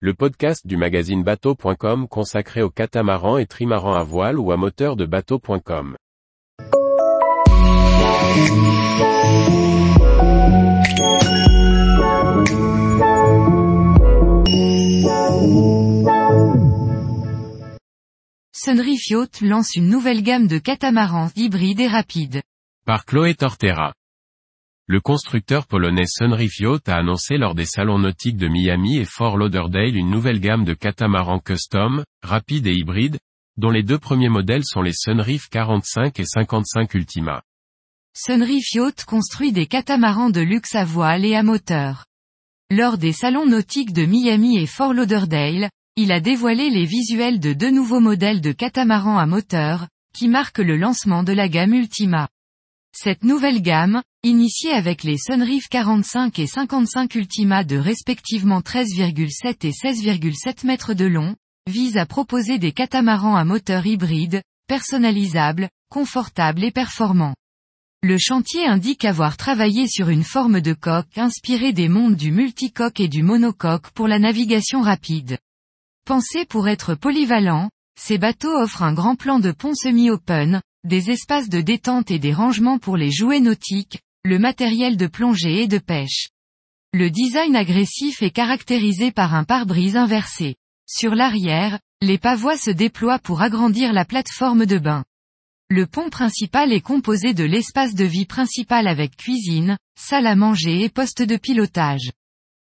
le podcast du magazine bateau.com consacré aux catamarans et trimarans à voile ou à moteur de bateau.com. Sunreef Yacht lance une nouvelle gamme de catamarans hybrides et rapides. Par Chloé Tortera. Le constructeur polonais Sunreef Yacht a annoncé lors des salons nautiques de Miami et Fort Lauderdale une nouvelle gamme de catamarans custom, rapides et hybrides, dont les deux premiers modèles sont les Sunreef 45 et 55 Ultima. Sunreef Yacht construit des catamarans de luxe à voile et à moteur. Lors des salons nautiques de Miami et Fort Lauderdale, il a dévoilé les visuels de deux nouveaux modèles de catamarans à moteur, qui marquent le lancement de la gamme Ultima. Cette nouvelle gamme, initiée avec les Sunreef 45 et 55 Ultima de respectivement 13,7 et 16,7 mètres de long, vise à proposer des catamarans à moteur hybride, personnalisables, confortables et performants. Le chantier indique avoir travaillé sur une forme de coque inspirée des mondes du multicoque et du monocoque pour la navigation rapide. Pensés pour être polyvalents, ces bateaux offrent un grand plan de pont semi-open, des espaces de détente et des rangements pour les jouets nautiques, le matériel de plongée et de pêche. Le design agressif est caractérisé par un pare-brise inversé. Sur l'arrière, les pavois se déploient pour agrandir la plateforme de bain. Le pont principal est composé de l'espace de vie principal avec cuisine, salle à manger et poste de pilotage.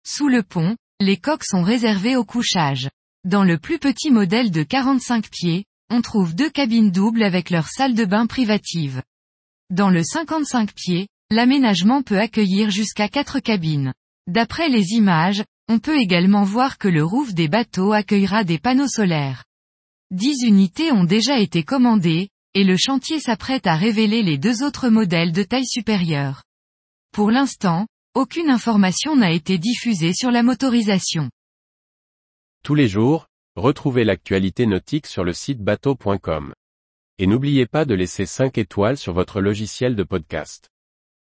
Sous le pont, les coques sont réservées au couchage. Dans le plus petit modèle de 45 pieds, on trouve deux cabines doubles avec leur salle de bain privative. Dans le 55 pieds, l'aménagement peut accueillir jusqu'à quatre cabines. D'après les images, on peut également voir que le roof des bateaux accueillera des panneaux solaires. Dix unités ont déjà été commandées, et le chantier s'apprête à révéler les deux autres modèles de taille supérieure. Pour l'instant, aucune information n'a été diffusée sur la motorisation. Tous les jours, retrouvez l'actualité nautique sur le site bateau.com. Et n'oubliez pas de laisser 5 étoiles sur votre logiciel de podcast.